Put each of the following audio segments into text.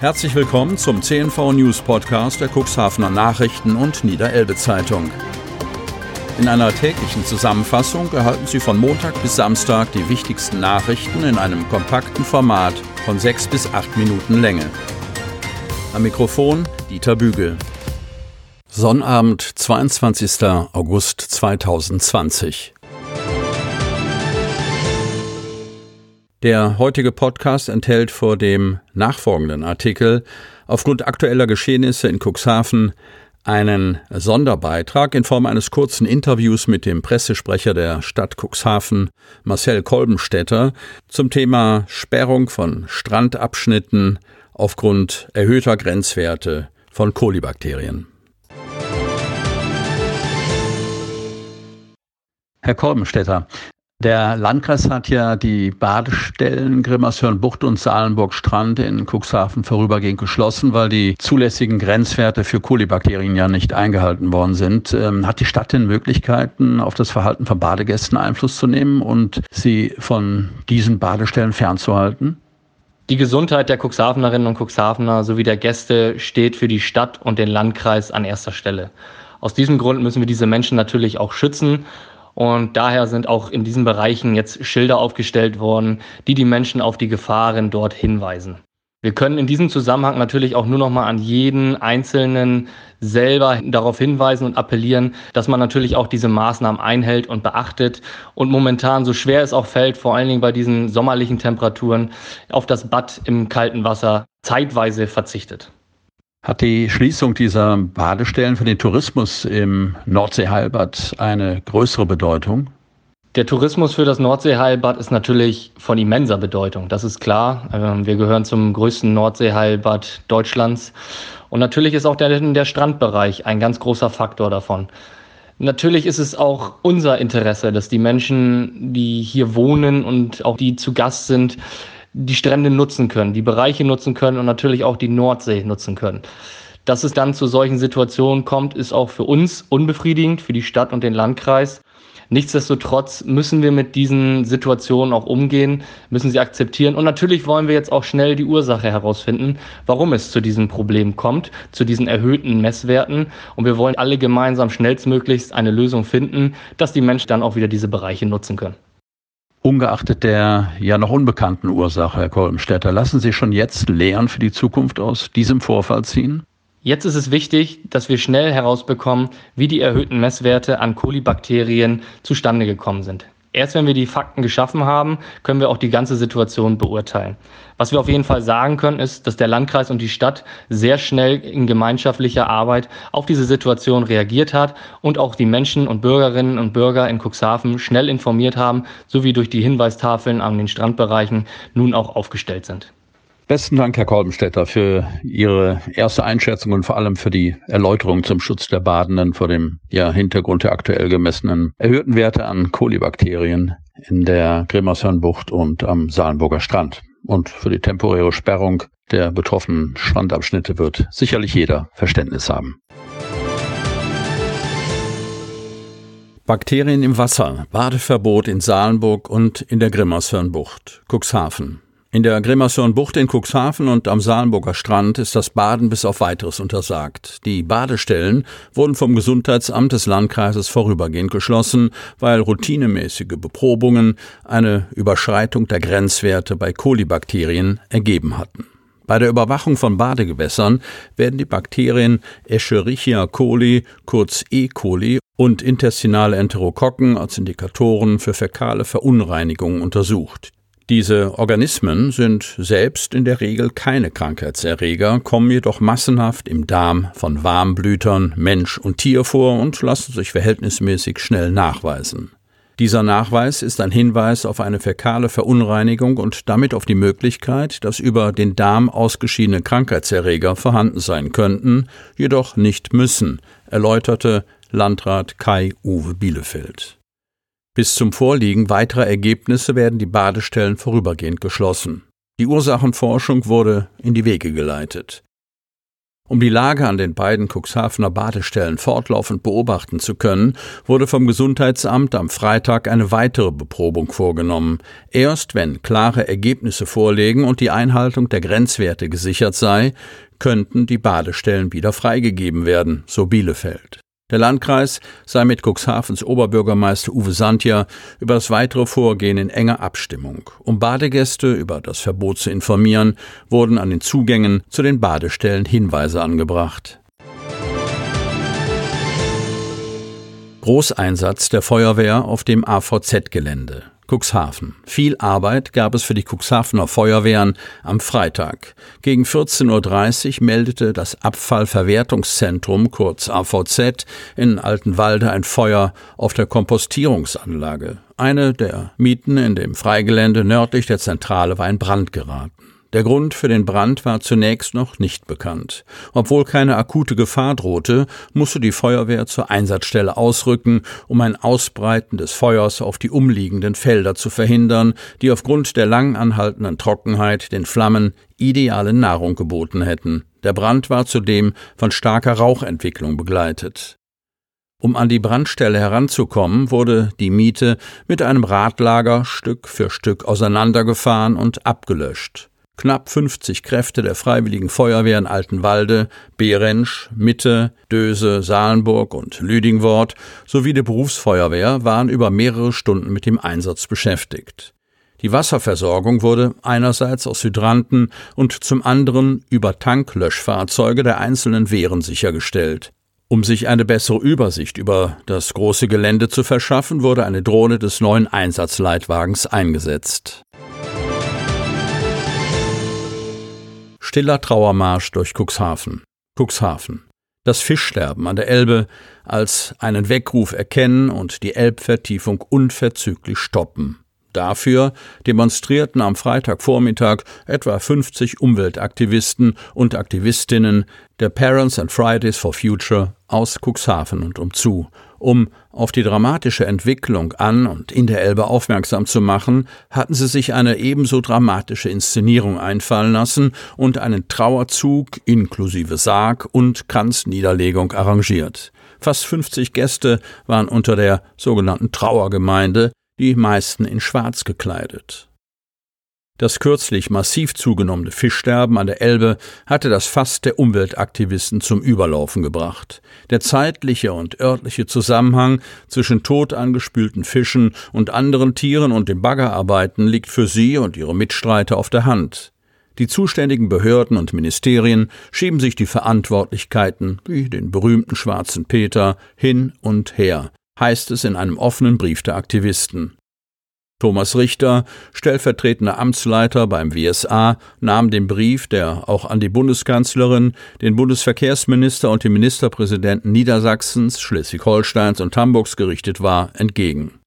Herzlich willkommen zum CNV News Podcast der Cuxhavener Nachrichten und Niederelbe Zeitung. In einer täglichen Zusammenfassung erhalten Sie von Montag bis Samstag die wichtigsten Nachrichten in einem kompakten Format von sechs bis acht Minuten Länge. Am Mikrofon Dieter Bügel. Sonnabend, 22. August 2020. Der heutige Podcast enthält vor dem nachfolgenden Artikel aufgrund aktueller Geschehnisse in Cuxhaven einen Sonderbeitrag in Form eines kurzen Interviews mit dem Pressesprecher der Stadt Cuxhaven, Marcel Kolbenstädter, zum Thema Sperrung von Strandabschnitten aufgrund erhöhter Grenzwerte von Kolibakterien. Herr Kolbenstädter, der Landkreis hat ja die Badestellen Grimmershörn-Bucht und Salenburg-Strand in Cuxhaven vorübergehend geschlossen, weil die zulässigen Grenzwerte für Kolibakterien ja nicht eingehalten worden sind. Ähm, hat die Stadt denn Möglichkeiten, auf das Verhalten von Badegästen Einfluss zu nehmen und sie von diesen Badestellen fernzuhalten? Die Gesundheit der Cuxhavenerinnen und Cuxhavener sowie der Gäste steht für die Stadt und den Landkreis an erster Stelle. Aus diesem Grund müssen wir diese Menschen natürlich auch schützen und daher sind auch in diesen Bereichen jetzt Schilder aufgestellt worden, die die Menschen auf die Gefahren dort hinweisen. Wir können in diesem Zusammenhang natürlich auch nur noch mal an jeden Einzelnen selber darauf hinweisen und appellieren, dass man natürlich auch diese Maßnahmen einhält und beachtet und momentan, so schwer es auch fällt, vor allen Dingen bei diesen sommerlichen Temperaturen, auf das Bad im kalten Wasser zeitweise verzichtet. Hat die Schließung dieser Badestellen für den Tourismus im Nordseeheilbad eine größere Bedeutung? Der Tourismus für das Nordseeheilbad ist natürlich von immenser Bedeutung, das ist klar. Ähm, wir gehören zum größten Nordseeheilbad Deutschlands. Und natürlich ist auch der, der Strandbereich ein ganz großer Faktor davon. Natürlich ist es auch unser Interesse, dass die Menschen, die hier wohnen und auch die zu Gast sind, die Strände nutzen können, die Bereiche nutzen können und natürlich auch die Nordsee nutzen können. Dass es dann zu solchen Situationen kommt, ist auch für uns unbefriedigend, für die Stadt und den Landkreis. Nichtsdestotrotz müssen wir mit diesen Situationen auch umgehen, müssen sie akzeptieren. Und natürlich wollen wir jetzt auch schnell die Ursache herausfinden, warum es zu diesem Problem kommt, zu diesen erhöhten Messwerten. Und wir wollen alle gemeinsam schnellstmöglichst eine Lösung finden, dass die Menschen dann auch wieder diese Bereiche nutzen können. Ungeachtet der ja noch unbekannten Ursache, Herr Kolbenstädter, lassen Sie schon jetzt Lehren für die Zukunft aus diesem Vorfall ziehen? Jetzt ist es wichtig, dass wir schnell herausbekommen, wie die erhöhten Messwerte an Kolibakterien zustande gekommen sind. Erst wenn wir die Fakten geschaffen haben, können wir auch die ganze Situation beurteilen. Was wir auf jeden Fall sagen können, ist, dass der Landkreis und die Stadt sehr schnell in gemeinschaftlicher Arbeit auf diese Situation reagiert hat und auch die Menschen und Bürgerinnen und Bürger in Cuxhaven schnell informiert haben, sowie durch die Hinweistafeln an den Strandbereichen nun auch aufgestellt sind. Besten Dank, Herr Kolbenstädter, für Ihre erste Einschätzung und vor allem für die Erläuterung zum Schutz der Badenden vor dem ja, Hintergrund der aktuell gemessenen erhöhten Werte an Kolibakterien in der Grimmershörnbucht und am Salenburger Strand. Und für die temporäre Sperrung der betroffenen Strandabschnitte wird sicherlich jeder Verständnis haben. Bakterien im Wasser, Badeverbot in Salenburg und in der Grimmershörnbucht, Cuxhaven. In der Grimmershörn-Bucht in Cuxhaven und am Salenburger Strand ist das Baden bis auf weiteres untersagt. Die Badestellen wurden vom Gesundheitsamt des Landkreises vorübergehend geschlossen, weil routinemäßige Beprobungen eine Überschreitung der Grenzwerte bei Kolibakterien ergeben hatten. Bei der Überwachung von Badegewässern werden die Bakterien Escherichia coli, kurz E. coli, und intestinale Enterokokken als Indikatoren für fäkale Verunreinigungen untersucht. Diese Organismen sind selbst in der Regel keine Krankheitserreger, kommen jedoch massenhaft im Darm von Warmblütern, Mensch und Tier vor und lassen sich verhältnismäßig schnell nachweisen. Dieser Nachweis ist ein Hinweis auf eine fäkale Verunreinigung und damit auf die Möglichkeit, dass über den Darm ausgeschiedene Krankheitserreger vorhanden sein könnten, jedoch nicht müssen, erläuterte Landrat Kai Uwe Bielefeld. Bis zum Vorliegen weiterer Ergebnisse werden die Badestellen vorübergehend geschlossen. Die Ursachenforschung wurde in die Wege geleitet. Um die Lage an den beiden Cuxhavener Badestellen fortlaufend beobachten zu können, wurde vom Gesundheitsamt am Freitag eine weitere Beprobung vorgenommen. Erst wenn klare Ergebnisse vorlegen und die Einhaltung der Grenzwerte gesichert sei, könnten die Badestellen wieder freigegeben werden, so Bielefeld. Der Landkreis sei mit Cuxhavens Oberbürgermeister Uwe Santja über das weitere Vorgehen in enger Abstimmung. Um Badegäste über das Verbot zu informieren, wurden an den Zugängen zu den Badestellen Hinweise angebracht. Großeinsatz der Feuerwehr auf dem AVZ-Gelände. Cuxhaven. Viel Arbeit gab es für die Cuxhavener Feuerwehren am Freitag. Gegen 14.30 Uhr meldete das Abfallverwertungszentrum, kurz AVZ, in Altenwalde ein Feuer auf der Kompostierungsanlage. Eine der Mieten in dem Freigelände nördlich der Zentrale war in Brand geraten. Der Grund für den Brand war zunächst noch nicht bekannt. Obwohl keine akute Gefahr drohte, musste die Feuerwehr zur Einsatzstelle ausrücken, um ein Ausbreiten des Feuers auf die umliegenden Felder zu verhindern, die aufgrund der lang anhaltenden Trockenheit den Flammen ideale Nahrung geboten hätten. Der Brand war zudem von starker Rauchentwicklung begleitet. Um an die Brandstelle heranzukommen, wurde die Miete mit einem Radlager Stück für Stück auseinandergefahren und abgelöscht. Knapp 50 Kräfte der Freiwilligen Feuerwehr in Altenwalde, Behrensch, Mitte, Döse, Salenburg und Lüdingwort sowie die Berufsfeuerwehr waren über mehrere Stunden mit dem Einsatz beschäftigt. Die Wasserversorgung wurde einerseits aus Hydranten und zum anderen über Tanklöschfahrzeuge der einzelnen Wehren sichergestellt. Um sich eine bessere Übersicht über das große Gelände zu verschaffen, wurde eine Drohne des neuen Einsatzleitwagens eingesetzt. Stiller Trauermarsch durch Cuxhaven. Cuxhaven. Das Fischsterben an der Elbe als einen Weckruf erkennen und die Elbvertiefung unverzüglich stoppen. Dafür demonstrierten am Freitagvormittag etwa 50 Umweltaktivisten und Aktivistinnen der Parents and Fridays for Future aus Cuxhaven und umzu um auf die dramatische Entwicklung an und in der Elbe aufmerksam zu machen, hatten sie sich eine ebenso dramatische Inszenierung einfallen lassen und einen Trauerzug inklusive Sarg und Kranzniederlegung arrangiert. Fast 50 Gäste waren unter der sogenannten Trauergemeinde, die meisten in Schwarz gekleidet. Das kürzlich massiv zugenommene Fischsterben an der Elbe hatte das Fass der Umweltaktivisten zum Überlaufen gebracht. Der zeitliche und örtliche Zusammenhang zwischen tot angespülten Fischen und anderen Tieren und dem Baggerarbeiten liegt für sie und ihre Mitstreiter auf der Hand. Die zuständigen Behörden und Ministerien schieben sich die Verantwortlichkeiten, wie den berühmten schwarzen Peter, hin und her, heißt es in einem offenen Brief der Aktivisten. Thomas Richter, stellvertretender Amtsleiter beim WSA, nahm den Brief, der auch an die Bundeskanzlerin, den Bundesverkehrsminister und den Ministerpräsidenten Niedersachsens, Schleswig-Holsteins und Hamburgs gerichtet war, entgegen.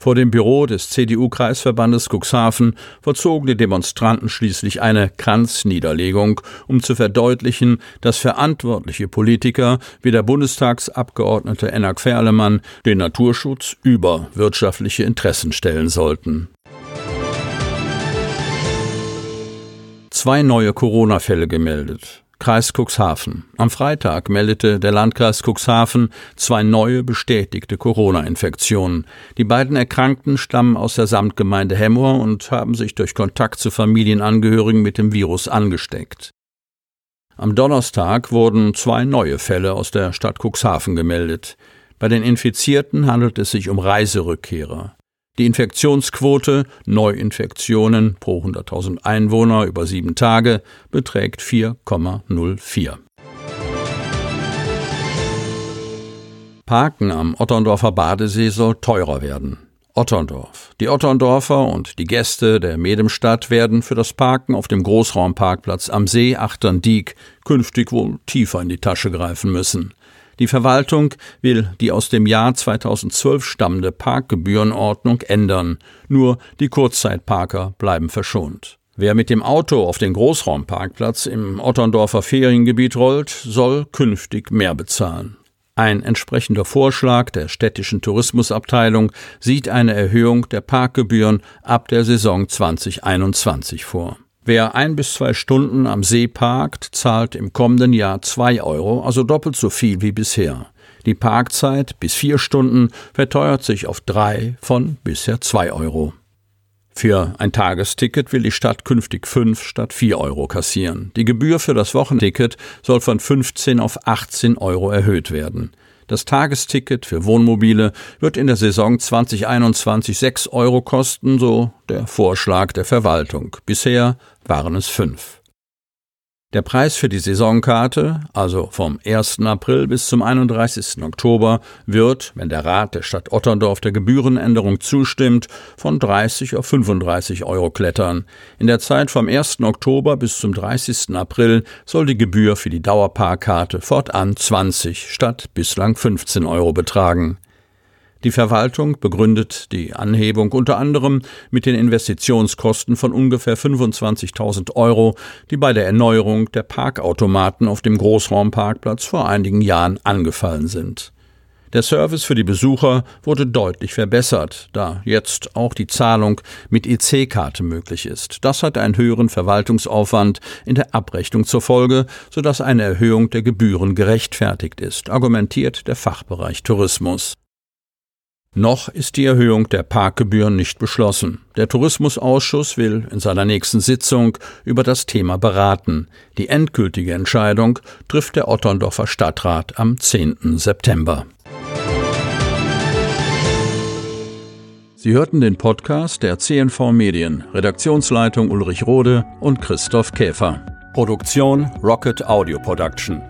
Vor dem Büro des CDU-Kreisverbandes Cuxhaven vollzogen die Demonstranten schließlich eine Kranzniederlegung, um zu verdeutlichen, dass verantwortliche Politiker wie der Bundestagsabgeordnete Enak Ferlemann den Naturschutz über wirtschaftliche Interessen stellen sollten. Zwei neue Corona-Fälle gemeldet. Kreis Cuxhaven. Am Freitag meldete der Landkreis Cuxhaven zwei neue bestätigte Corona-Infektionen. Die beiden Erkrankten stammen aus der Samtgemeinde Hemmoor und haben sich durch Kontakt zu Familienangehörigen mit dem Virus angesteckt. Am Donnerstag wurden zwei neue Fälle aus der Stadt Cuxhaven gemeldet. Bei den Infizierten handelt es sich um Reiserückkehrer. Die Infektionsquote Neuinfektionen pro 100.000 Einwohner über sieben Tage beträgt 4,04. Parken am Otterndorfer Badesee soll teurer werden. Otterndorf. Die Otterndorfer und die Gäste der Medemstadt werden für das Parken auf dem Großraumparkplatz am See Achterndiek künftig wohl tiefer in die Tasche greifen müssen. Die Verwaltung will die aus dem Jahr 2012 stammende Parkgebührenordnung ändern. Nur die Kurzzeitparker bleiben verschont. Wer mit dem Auto auf den Großraumparkplatz im Otterndorfer Feriengebiet rollt, soll künftig mehr bezahlen. Ein entsprechender Vorschlag der städtischen Tourismusabteilung sieht eine Erhöhung der Parkgebühren ab der Saison 2021 vor. Wer ein bis zwei Stunden am See parkt, zahlt im kommenden Jahr zwei Euro, also doppelt so viel wie bisher. Die Parkzeit bis vier Stunden verteuert sich auf drei von bisher zwei Euro. Für ein Tagesticket will die Stadt künftig fünf statt vier Euro kassieren. Die Gebühr für das Wochenticket soll von 15 auf 18 Euro erhöht werden. Das Tagesticket für Wohnmobile wird in der Saison 2021 6 Euro kosten, so der Vorschlag der Verwaltung. Bisher waren es fünf. Der Preis für die Saisonkarte, also vom 1. April bis zum 31. Oktober, wird, wenn der Rat der Stadt Otterndorf der Gebührenänderung zustimmt, von 30 auf 35 Euro klettern. In der Zeit vom 1. Oktober bis zum 30. April soll die Gebühr für die Dauerparkkarte fortan 20 statt bislang 15 Euro betragen. Die Verwaltung begründet die Anhebung unter anderem mit den Investitionskosten von ungefähr 25.000 Euro, die bei der Erneuerung der Parkautomaten auf dem Großraumparkplatz vor einigen Jahren angefallen sind. Der Service für die Besucher wurde deutlich verbessert, da jetzt auch die Zahlung mit EC-Karte möglich ist. Das hat einen höheren Verwaltungsaufwand in der Abrechnung zur Folge, sodass eine Erhöhung der Gebühren gerechtfertigt ist, argumentiert der Fachbereich Tourismus. Noch ist die Erhöhung der Parkgebühren nicht beschlossen. Der Tourismusausschuss will in seiner nächsten Sitzung über das Thema beraten. Die endgültige Entscheidung trifft der Otterndorfer Stadtrat am 10. September. Sie hörten den Podcast der CNV Medien, Redaktionsleitung Ulrich Rode und Christoph Käfer. Produktion Rocket Audio Production.